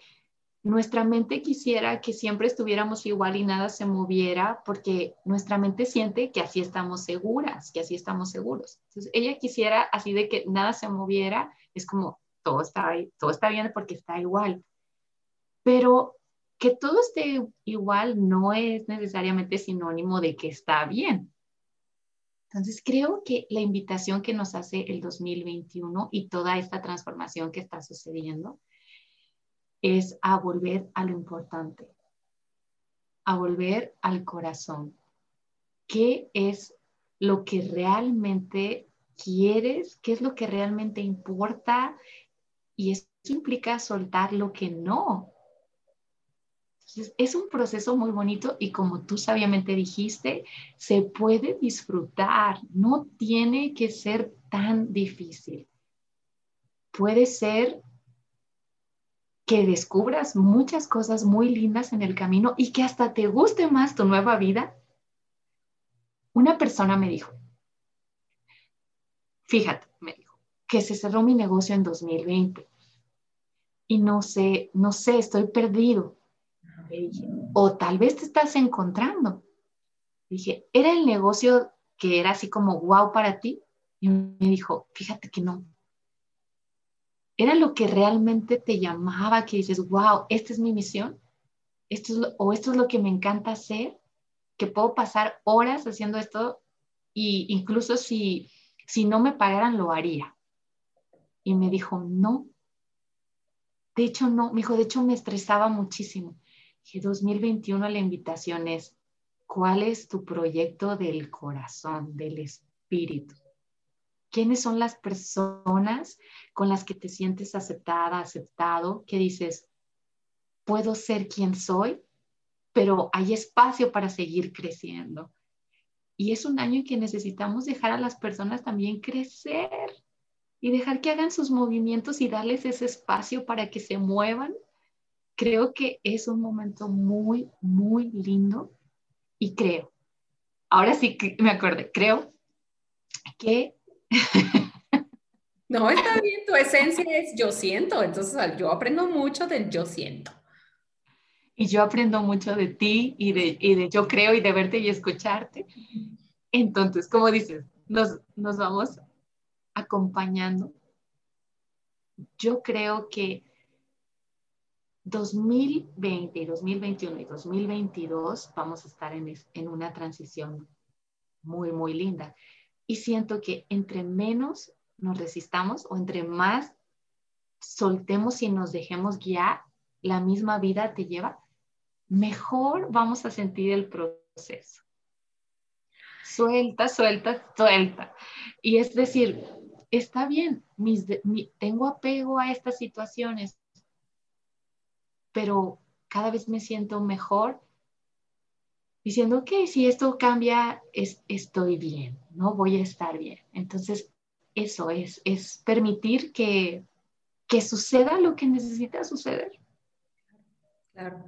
nuestra mente quisiera que siempre estuviéramos igual y nada se moviera, porque nuestra mente siente que así estamos seguras, que así estamos seguros. Entonces, ella quisiera así de que nada se moviera, es como todo está, todo está bien porque está igual. Pero que todo esté igual no es necesariamente sinónimo de que está bien. Entonces, creo que la invitación que nos hace el 2021 y toda esta transformación que está sucediendo es a volver a lo importante, a volver al corazón. ¿Qué es lo que realmente quieres? ¿Qué es lo que realmente importa? Y eso implica soltar lo que no, es un proceso muy bonito y como tú sabiamente dijiste, se puede disfrutar, no tiene que ser tan difícil. Puede ser que descubras muchas cosas muy lindas en el camino y que hasta te guste más tu nueva vida. Una persona me dijo, fíjate, me dijo, que se cerró mi negocio en 2020 y no sé, no sé, estoy perdido o tal vez te estás encontrando. Dije, ¿era el negocio que era así como wow para ti? Y me dijo, fíjate que no. Era lo que realmente te llamaba, que dices, wow, esta es mi misión, esto es o esto es lo que me encanta hacer, que puedo pasar horas haciendo esto y incluso si, si no me pagaran lo haría. Y me dijo, no. De hecho, no, me dijo, de hecho me estresaba muchísimo que 2021 la invitación es, ¿cuál es tu proyecto del corazón, del espíritu? ¿Quiénes son las personas con las que te sientes aceptada, aceptado? Que dices, puedo ser quien soy, pero hay espacio para seguir creciendo. Y es un año en que necesitamos dejar a las personas también crecer y dejar que hagan sus movimientos y darles ese espacio para que se muevan. Creo que es un momento muy, muy lindo y creo, ahora sí que me acuerdo, creo que... no, está bien, tu esencia es yo siento, entonces yo aprendo mucho del yo siento. Y yo aprendo mucho de ti y de, y de yo creo y de verte y escucharte. Entonces, como dices, nos, nos vamos acompañando. Yo creo que 2020, 2021 y 2022 vamos a estar en, una transición muy, muy linda. Y siento que entre menos nos resistamos o entre más soltemos y nos dejemos guiar, la misma vida te lleva, mejor vamos a sentir el proceso. Suelta, suelta, suelta. Y es decir, está bien, tengo apego a estas situaciones, pero cada vez me siento mejor diciendo, ok, si esto cambia, es, estoy bien, ¿no? Voy a estar bien. Entonces, eso es, es permitir que, que suceda lo que necesita suceder. Claro.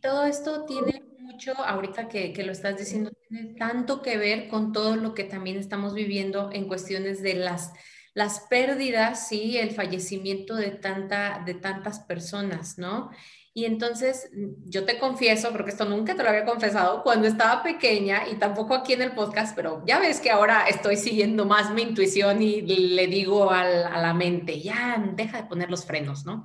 Todo esto tiene mucho, ahorita que, que, lo estás diciendo, tiene tanto que ver con todo lo que también estamos viviendo en cuestiones de las, las pérdidas, sí, el fallecimiento de, tanta, de tantas personas, ¿no? Y entonces yo te confieso, porque esto nunca te lo había confesado, cuando estaba pequeña y tampoco aquí en el podcast, pero ya ves que ahora estoy siguiendo más mi intuición y le digo a la mente, ya deja de poner los frenos, ¿no?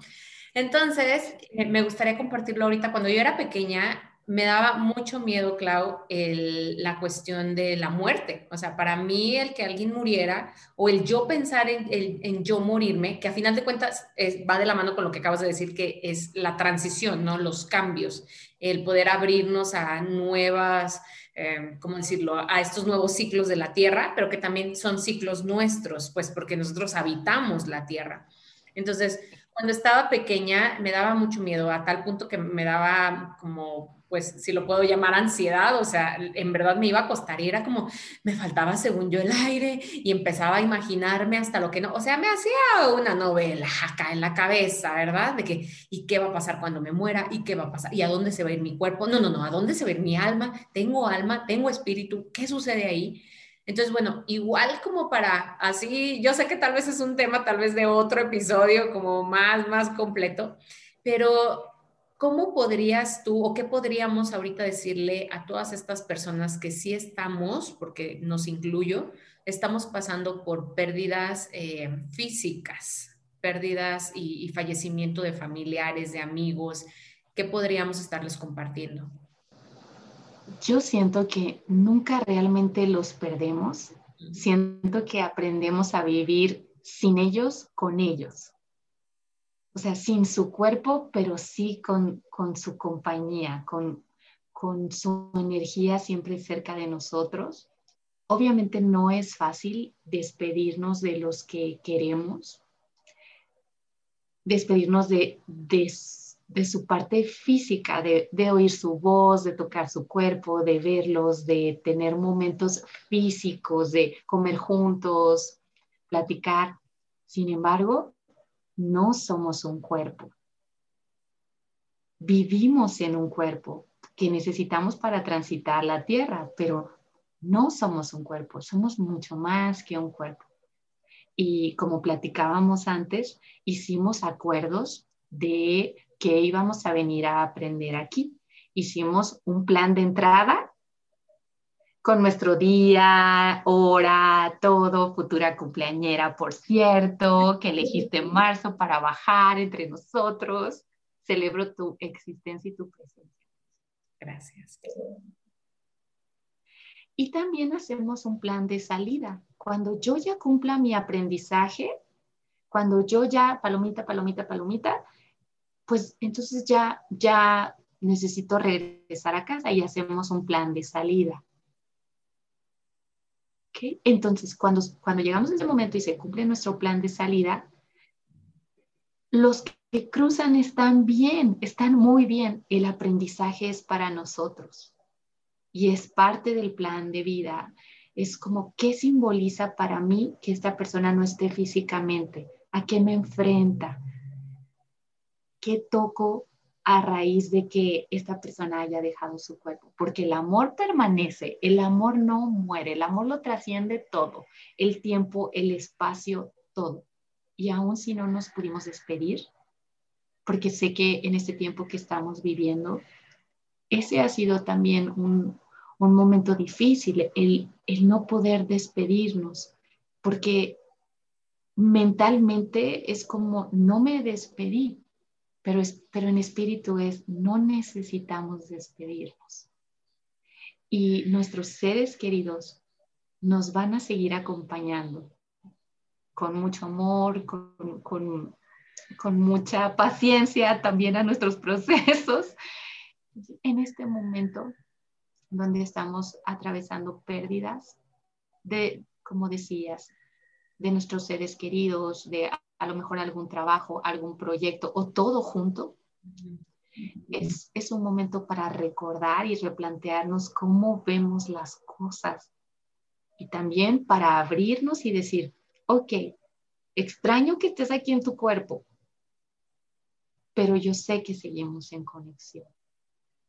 Entonces, me gustaría compartirlo ahorita. Cuando yo era pequeña, me daba mucho miedo, Clau, la cuestión de la muerte. O sea, para mí el que alguien muriera o el yo pensar en, yo morirme, que a final de cuentas va de la mano con lo que acabas de decir, que es la transición, ¿no? Los cambios, el poder abrirnos a nuevas, eh, ¿cómo decirlo?, a estos nuevos ciclos de la Tierra, pero que también son ciclos nuestros, pues porque nosotros habitamos la Tierra. Entonces, cuando estaba pequeña me daba mucho miedo, a tal punto que me daba como pues si lo puedo llamar ansiedad, o sea, en verdad me iba a costar y era como, me faltaba según yo el aire y empezaba a imaginarme hasta lo que no, o sea, me hacía una novela acá en la cabeza, ¿verdad? De que, ¿y qué va a pasar cuando me muera? ¿Y qué va a pasar? ¿Y a dónde se va a ir mi cuerpo? No, no, no, ¿a dónde se va a ir mi alma? ¿Tengo alma? ¿Tengo espíritu? ¿Qué sucede ahí? Entonces, bueno, igual como para así, yo sé que tal vez es un tema tal vez de otro episodio como más, más completo, pero ¿cómo podrías tú o qué podríamos ahorita decirle a todas estas personas que sí estamos, porque nos incluyo, estamos pasando por pérdidas eh, físicas, pérdidas y, fallecimiento de familiares, de amigos? ¿Qué podríamos estarles compartiendo? Yo siento que nunca realmente los perdemos. Siento que aprendemos a vivir sin ellos, con ellos o sea, sin su cuerpo, pero sí con, su compañía, con, con su energía siempre cerca de nosotros. Obviamente no es fácil despedirnos de los que queremos, despedirnos de, de, su parte física, de, de, oír su voz, de tocar su cuerpo, de verlos, de tener momentos físicos, de comer juntos, platicar. Sin embargo, no somos un cuerpo. Vivimos en un cuerpo que necesitamos para transitar la tierra, pero no somos un cuerpo, somos mucho más que un cuerpo. Y como platicábamos antes, hicimos acuerdos de que íbamos a venir a aprender aquí. Hicimos un plan de entrada con nuestro día, hora, todo, futura cumpleañera, por cierto, que elegiste en marzo para bajar entre nosotros. Celebro tu existencia y tu presencia. Gracias. Y también hacemos un plan de salida. Cuando yo ya cumpla mi aprendizaje, cuando yo ya, palomita, palomita, palomita, pues entonces ya, ya necesito regresar a casa y hacemos un plan de salida Entonces, cuando, cuando llegamos a ese momento y se cumple nuestro plan de salida, los que cruzan están bien, están muy bien. El aprendizaje es para nosotros y es parte del plan de vida. Es como, ¿qué simboliza para mí que esta persona no esté físicamente? ¿A qué me enfrenta? ¿Qué toco a raíz de que esta persona haya dejado su cuerpo? Porque el amor permanece, el amor no muere, el amor lo trasciende todo, el tiempo, el espacio, todo. Y aún si no nos pudimos despedir, porque sé que en este tiempo que estamos viviendo, ese ha sido también un, un momento difícil, el, el no poder despedirnos, porque mentalmente es como no me despedí, pero, es, pero en espíritu es no necesitamos despedirnos. Y nuestros seres queridos nos van a seguir acompañando con mucho amor, con, con, mucha paciencia también a nuestros procesos. En este momento donde estamos atravesando pérdidas de, como decías, de nuestros seres queridos, de a lo mejor algún trabajo, algún proyecto o todo junto, es, es, un momento para recordar y replantearnos cómo vemos las cosas y también para abrirnos y decir, ok, extraño que estés aquí en tu cuerpo, pero yo sé que seguimos en conexión.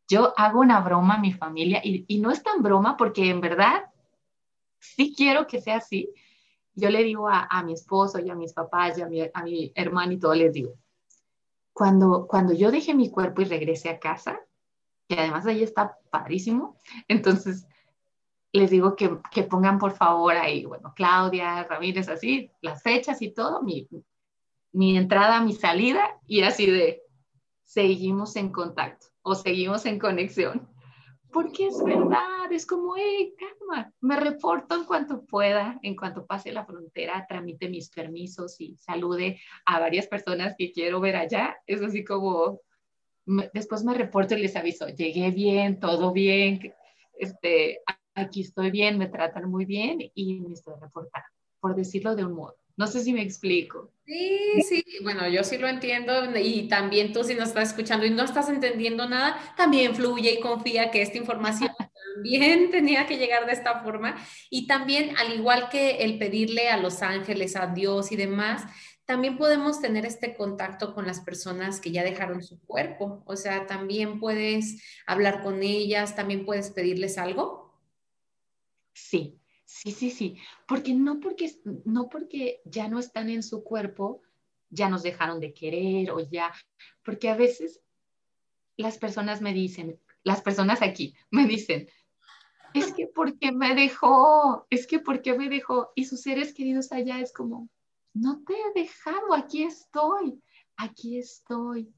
Yo hago una broma a mi familia y, y no es tan broma porque en verdad sí quiero que sea así. Yo le digo a, a mi esposo y a mis papás y a mi, a mi hermano y todo, les digo, cuando, cuando yo deje mi cuerpo y regrese a casa, que además ahí está padrísimo, entonces les digo que, que, pongan por favor ahí, bueno, Claudia, Ramírez, así, las fechas y todo, mi, mi entrada, mi salida, y así de, seguimos en contacto o seguimos en conexión. Porque es verdad, es como, hey, calma, me reporto en cuanto pueda, en cuanto pase la frontera, tramite mis permisos y salude a varias personas que quiero ver allá. Es así como, después me reporto y les aviso, llegué bien, todo bien, este, aquí estoy bien, me tratan muy bien y me estoy reportando, por decirlo de un modo. No sé si me explico. Sí, sí, bueno, yo sí lo entiendo y también tú si nos estás escuchando y no estás entendiendo nada, también fluye y confía que esta información también tenía que llegar de esta forma y también al igual que el pedirle a los ángeles, a Dios y demás, también podemos tener este contacto con las personas que ya dejaron su cuerpo, o sea, también puedes hablar con ellas, también puedes pedirles algo. Sí, Sí, sí, sí, porque no porque, no porque ya no están en su cuerpo, ya nos dejaron de querer o ya, porque a veces las personas me dicen, las personas aquí me dicen, es que porque me dejó, es que porque me dejó, y sus seres queridos allá es como, no te he dejado, aquí estoy, aquí estoy.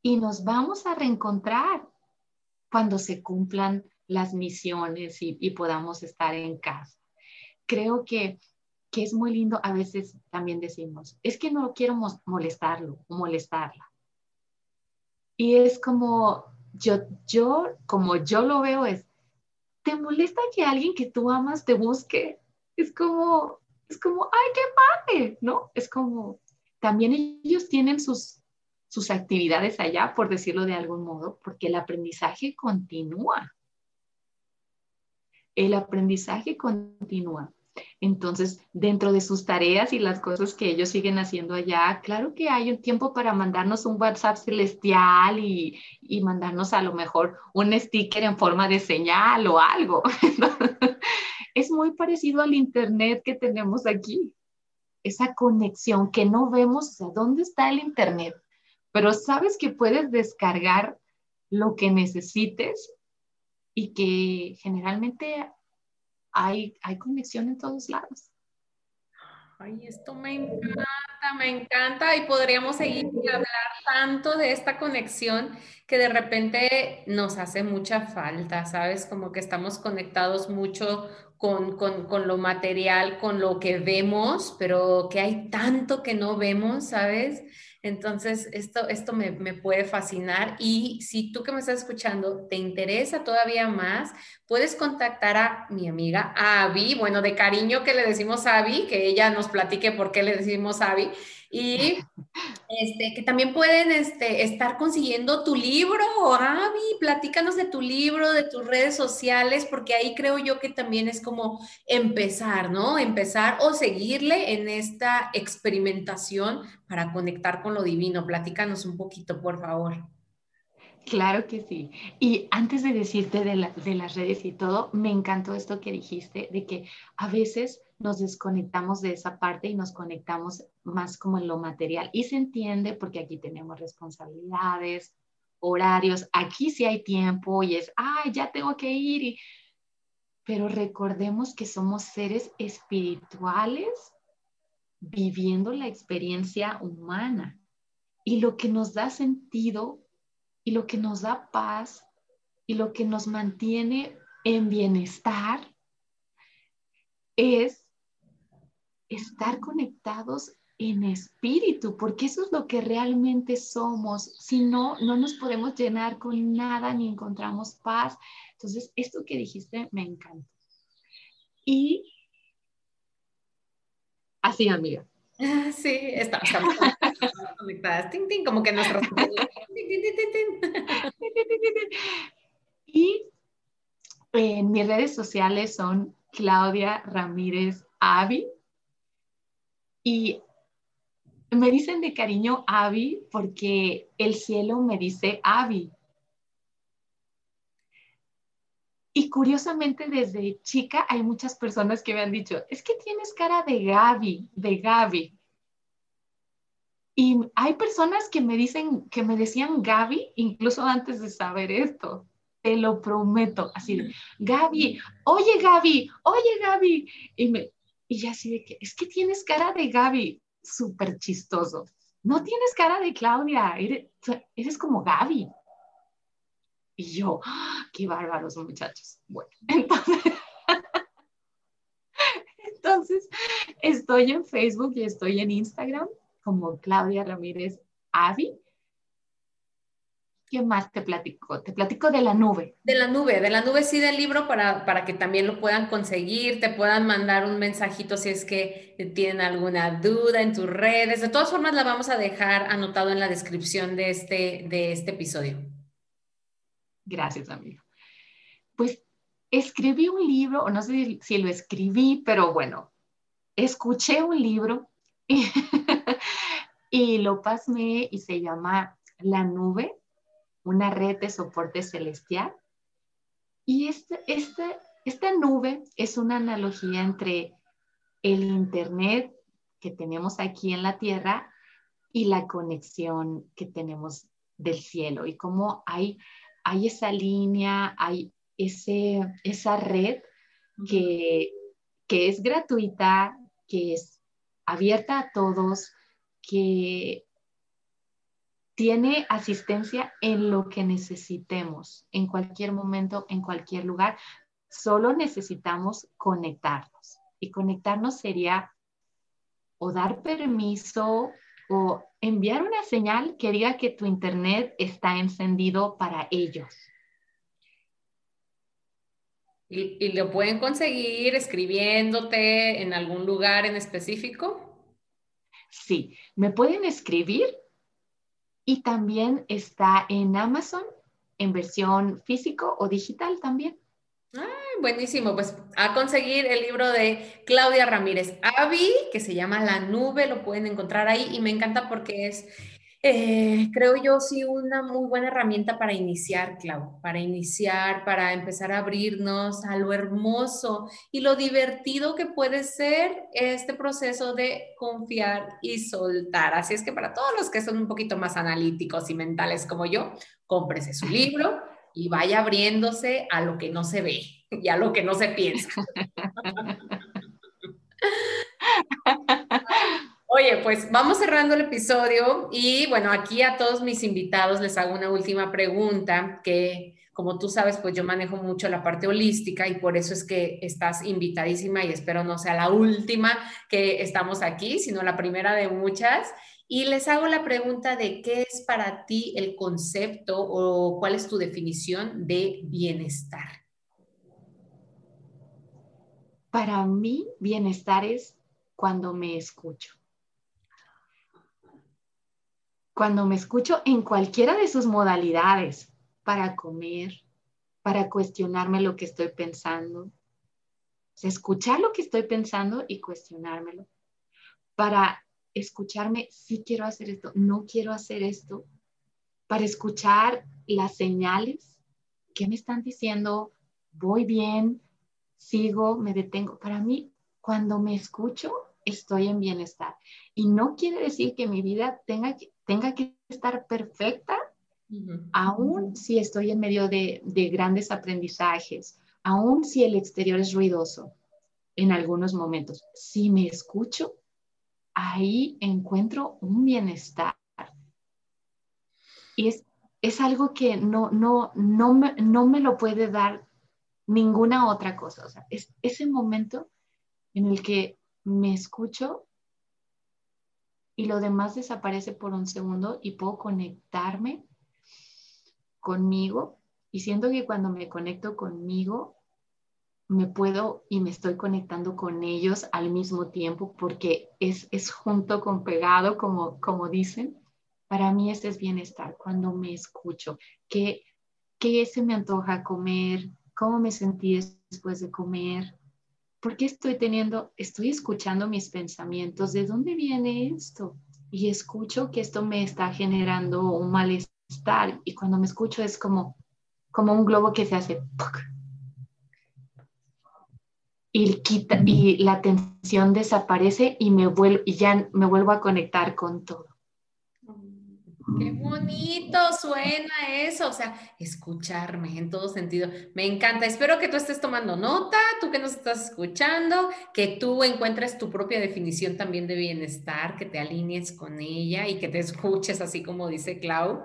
Y nos vamos a reencontrar cuando se cumplan las misiones y, podamos estar en casa. Creo que, que, es muy lindo, a veces también decimos, es que no quiero molestarlo o molestarla. Y es como, yo, yo, como yo lo veo es, ¿te molesta que alguien que tú amas te busque? Es como, es como, ay, qué padre, ¿no? Es como, también ellos tienen sus, sus actividades allá, por decirlo de algún modo, porque el aprendizaje continúa el aprendizaje continúa. Entonces, dentro de sus tareas y las cosas que ellos siguen haciendo allá, claro que hay un tiempo para mandarnos un WhatsApp celestial y, mandarnos a lo mejor un sticker en forma de señal o algo. es muy parecido al Internet que tenemos aquí. Esa conexión que no vemos, o sea, ¿dónde está el Internet? Pero sabes que puedes descargar lo que necesites y que generalmente hay, hay conexión en todos lados. Ay, esto me encanta, me encanta y podríamos seguir y hablar tanto de esta conexión que de repente nos hace mucha falta, ¿sabes? Como que estamos conectados mucho con, con, con lo material, con lo que vemos, pero que hay tanto que no vemos, ¿sabes? Entonces, esto, esto me, puede fascinar y si tú que me estás escuchando te interesa todavía más, puedes contactar a mi amiga Avi, bueno, de cariño que le decimos Avi, que ella nos platique por qué le decimos Avi y este, que también pueden este, estar consiguiendo tu libro, Avi, platícanos de tu libro, de tus redes sociales, porque ahí creo yo que también es como empezar, ¿no? Empezar o seguirle en esta experimentación para conectar con lo divino. Platícanos un poquito, por favor. Claro que sí. Y antes de decirte de, de, las redes y todo, me encantó esto que dijiste, de que a veces nos desconectamos de esa parte y nos conectamos más como en lo material. Y se entiende porque aquí tenemos responsabilidades, horarios, aquí sí hay tiempo y es, ay, ya tengo que ir. Y... Pero recordemos que somos seres espirituales viviendo la experiencia humana. Y lo que nos da sentido y lo que nos da paz y lo que nos mantiene en bienestar es estar conectados en espíritu, porque eso es lo que realmente somos. Si no, no nos podemos llenar con nada ni encontramos paz. Entonces, esto que dijiste me encanta. Y así, amiga. Sí, está, estamos conectadas. como que nuestras. y en mis redes sociales son Claudia Ramírez Avi. Y me dicen de cariño Avi porque el cielo me dice Avi. Y curiosamente desde chica hay muchas personas que me han dicho, es que tienes cara de Gaby, de Gaby. Y hay personas que me dicen, que me decían Gaby, incluso antes de saber esto. Te lo prometo, así de, Gaby, oye Gaby, oye Gaby. Y, me, y ya así de que, es que tienes cara de Gaby, súper chistoso. No tienes cara de Claudia, eres, eres como Gaby. Y yo, ¡ah! qué bárbaros muchachos. Bueno, entonces, entonces, estoy en Facebook y estoy en Instagram como Claudia Ramírez Avi. ¿Qué más te platico? Te platico de la nube. De la nube, de la nube sí del libro para, para que también lo puedan conseguir, te puedan mandar un mensajito si es que tienen alguna duda en tus redes. De todas formas, la vamos a dejar anotado en la descripción de este, de este episodio. Gracias, amigo. Pues escribí un libro, o no sé si lo escribí, pero bueno, escuché un libro y, lo pasé y se llama La Nube, una red de soporte celestial. Y este, este, esta nube es una analogía entre el Internet que tenemos aquí en la Tierra y la conexión que tenemos del cielo y cómo hay hay esa línea, hay ese, esa red que, que es gratuita, que es abierta a todos, que tiene asistencia en lo que necesitemos, en cualquier momento, en cualquier lugar. Solo necesitamos conectarnos. Y conectarnos sería o dar permiso o enviar una señal que diga que tu internet está encendido para ellos. ¿Y, lo pueden conseguir escribiéndote en algún lugar en específico? Sí, me pueden escribir y también está en Amazon en versión físico o digital también. Ah, buenísimo. Pues a conseguir el libro de Claudia Ramírez Avi, que se llama La Nube, lo pueden encontrar ahí y me encanta porque es, eh, creo yo, sí, una muy buena herramienta para iniciar, Clau, para iniciar, para empezar a abrirnos a lo hermoso y lo divertido que puede ser este proceso de confiar y soltar. Así es que para todos los que son un poquito más analíticos y mentales como yo, cómprese su libro y vaya abriéndose a lo que no se ve y a lo que no se piensa. Oye, pues vamos cerrando el episodio y bueno, aquí a todos mis invitados les hago una última pregunta que como tú sabes, pues yo manejo mucho la parte holística y por eso es que estás invitadísima y espero no sea la última que estamos aquí, sino la primera de muchas. Y les hago la pregunta de qué es para ti el concepto o cuál es tu definición de bienestar. Para mí, bienestar es cuando me escucho. Cuando me escucho en cualquiera de sus modalidades, para comer, para cuestionarme lo que estoy pensando, escuchar lo que estoy pensando y cuestionármelo, para escucharme, si quiero hacer esto, no quiero hacer esto, para escuchar las señales que me están diciendo, voy bien, sigo, me detengo. Para mí, cuando me escucho, estoy en bienestar. Y no quiere decir que mi vida tenga que, tenga que estar perfecta, aún si estoy en medio de, de grandes aprendizajes, aún si el exterior es ruidoso en algunos momentos. Si me escucho, ahí encuentro un bienestar. Y es, es algo que no, no, no, me, no me lo puede dar ninguna otra cosa. O sea, es ese momento en el que me escucho y lo demás desaparece por un segundo y puedo conectarme conmigo. Y siento que cuando me conecto conmigo, me puedo y me estoy conectando con ellos al mismo tiempo porque es, es junto con pegado, como, como dicen. Para mí ese es bienestar, cuando me escucho, qué, qué se me antoja comer, cómo me sentí después de comer, por qué estoy teniendo, estoy escuchando mis pensamientos, de dónde viene esto. Y escucho que esto me está generando un malestar y cuando me escucho es como, como un globo que se hace y, y la tensión desaparece y, me vuelvo, y ya me vuelvo a conectar con todo. Qué bonito suena eso, o sea, escucharme en todo sentido. Me encanta. Espero que tú estés tomando nota, tú que nos estás escuchando, que tú encuentres tu propia definición también de bienestar, que te alinees con ella y que te escuches así como dice Clau.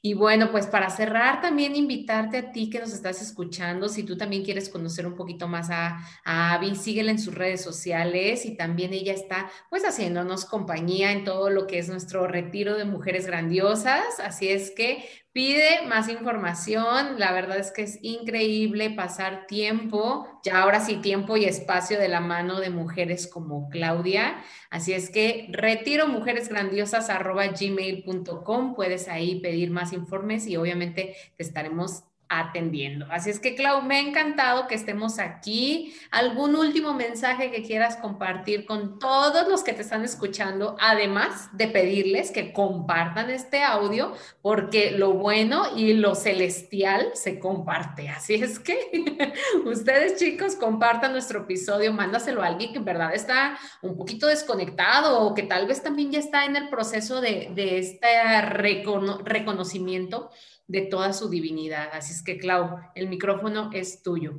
Y bueno, pues para cerrar, también invitarte a ti que nos estás escuchando, si tú también quieres conocer un poquito más a, a Abby, síguela en sus redes sociales y también ella está pues haciéndonos compañía en todo lo que es nuestro retiro de mujeres grandiosas. Así es que Pide más información, la verdad es que es increíble pasar tiempo, ya ahora sí tiempo y espacio de la mano de mujeres como Claudia. Así es que retiro mujeresgrandiosas.gmail.com, puedes ahí pedir más informes y obviamente te estaremos atendiendo. Así es que, Clau, me ha encantado que estemos aquí. ¿Algún último mensaje que quieras compartir con todos los que te están escuchando? Además de pedirles que compartan este audio, porque lo bueno y lo celestial se comparte. Así es que ustedes, chicos, compartan nuestro episodio, mándaselo a alguien que en verdad está un poquito desconectado o que tal vez también ya está en el proceso de, este reconocimiento de toda su divinidad. Así es que, Clau, el micrófono es tuyo.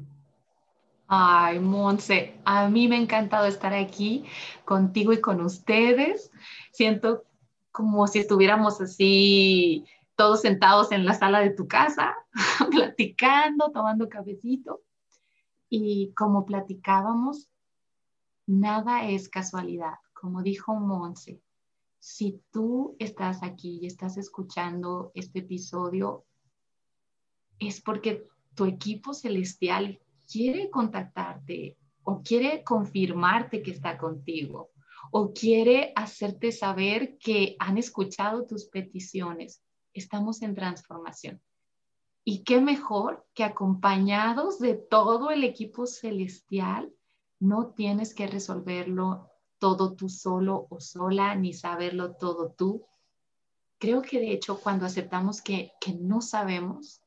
Ay, Monse, a mí me ha encantado estar aquí contigo y con ustedes. Siento como si estuviéramos así todos sentados en la sala de tu casa, platicando, tomando cafecito. Y como platicábamos, nada es casualidad. Como dijo Monse, si tú estás aquí y estás escuchando este episodio, es porque tu equipo celestial quiere contactarte o quiere confirmarte que está contigo o quiere hacerte saber que han escuchado tus peticiones. Estamos en transformación. Y qué mejor que acompañados de todo el equipo celestial, no tienes que resolverlo todo tú solo o sola, ni saberlo todo tú. Creo que de hecho cuando aceptamos que, no sabemos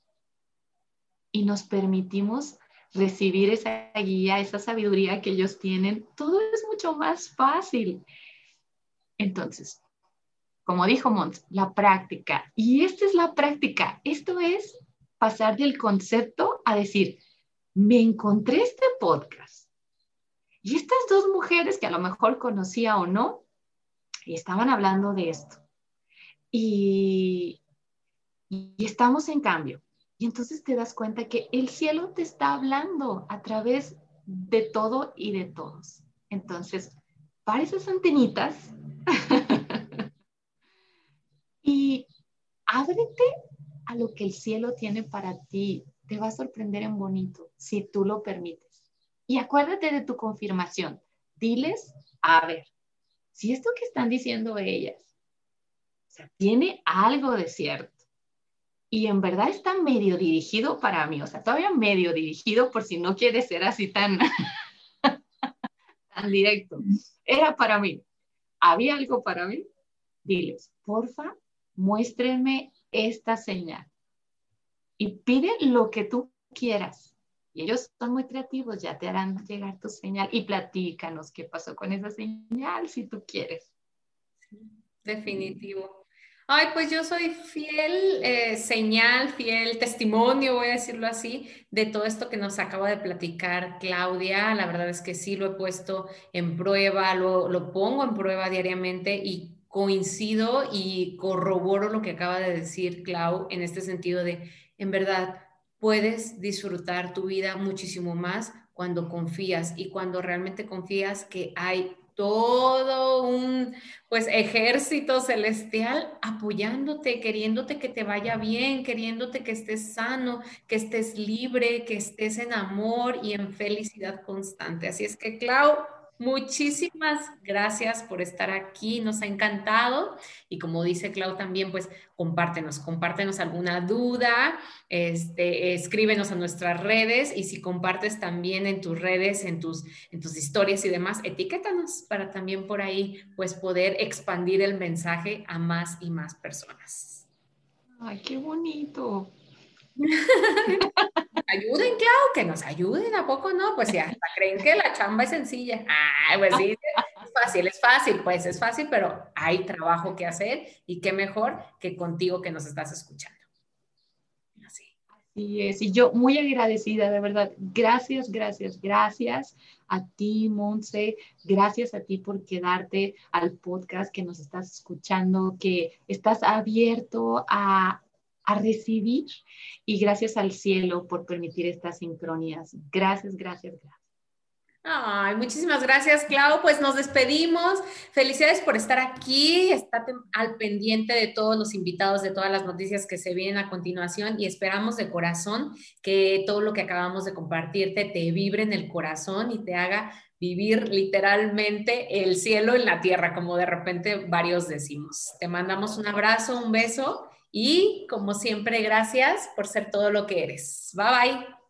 y nos permitimos recibir esa guía, esa sabiduría que ellos tienen, todo es mucho más fácil. Entonces, como dijo Mons, la práctica. Y esta es la práctica. Esto es pasar del concepto a decir, me encontré este podcast y estas dos mujeres que a lo mejor conocía o no, estaban hablando de esto. Y, y estamos en cambio. Y entonces te das cuenta que el cielo te está hablando a través de todo y de todos. Entonces, para esas antenitas ábrete a lo que el cielo tiene para ti. Te va a sorprender en bonito si tú lo permites. Y acuérdate de tu confirmación. Diles, a ver, si esto que están diciendo ellas, tiene algo de cierto. Y en verdad está medio dirigido para mí, o sea, todavía medio dirigido por si no quiere ser así tan, tan directo. Era para mí. ¿Había algo para mí? Diles, porfa, muéstrenme esta señal. Y pide lo que tú quieras. Y ellos son muy creativos, ya te harán llegar tu señal y platícanos qué pasó con esa señal si tú quieres. Definitivo. Ay, pues yo soy fiel eh, señal, fiel testimonio, voy a decirlo así, de todo esto que nos acaba de platicar Claudia. La verdad es que sí lo he puesto en prueba, lo, lo pongo en prueba diariamente y coincido y corroboro lo que acaba de decir Clau en este sentido de, en verdad, puedes disfrutar tu vida muchísimo más cuando confías y cuando realmente confías que hay todo un pues ejército celestial apoyándote, queriéndote que te vaya bien, queriéndote que estés sano, que estés libre, que estés en amor y en felicidad constante. Así es que Clau, Muchísimas gracias por estar aquí, nos ha encantado y como dice Clau también, pues compártenos, compártenos alguna duda, este, escríbenos a nuestras redes y si compartes también en tus redes, en tus, en tus historias y demás, etiquétanos para también por ahí pues poder expandir el mensaje a más y más personas. Ay, qué bonito. ayuden, Clau, que nos ayuden, ¿a poco no? Pues ya, creen que la chamba es sencilla. Ah, pues sí, es fácil, es fácil, pues es fácil, pero hay trabajo que hacer y qué mejor que contigo que nos estás escuchando. Así. Así es, y yo muy agradecida, de verdad. Gracias, gracias, gracias a ti, Monse. Gracias a ti por quedarte al podcast que nos estás escuchando, que estás abierto a a recibir y gracias al cielo por permitir estas sincronías. Gracias, gracias, gracias. Ay, muchísimas gracias, Clau. Pues nos despedimos. Felicidades por estar aquí. Estate al pendiente de todos los invitados, de todas las noticias que se vienen a continuación y esperamos de corazón que todo lo que acabamos de compartirte te vibre en el corazón y te haga vivir literalmente el cielo en la tierra, como de repente varios decimos. Te mandamos un abrazo, un beso y como siempre, gracias por ser todo lo que eres. Bye bye.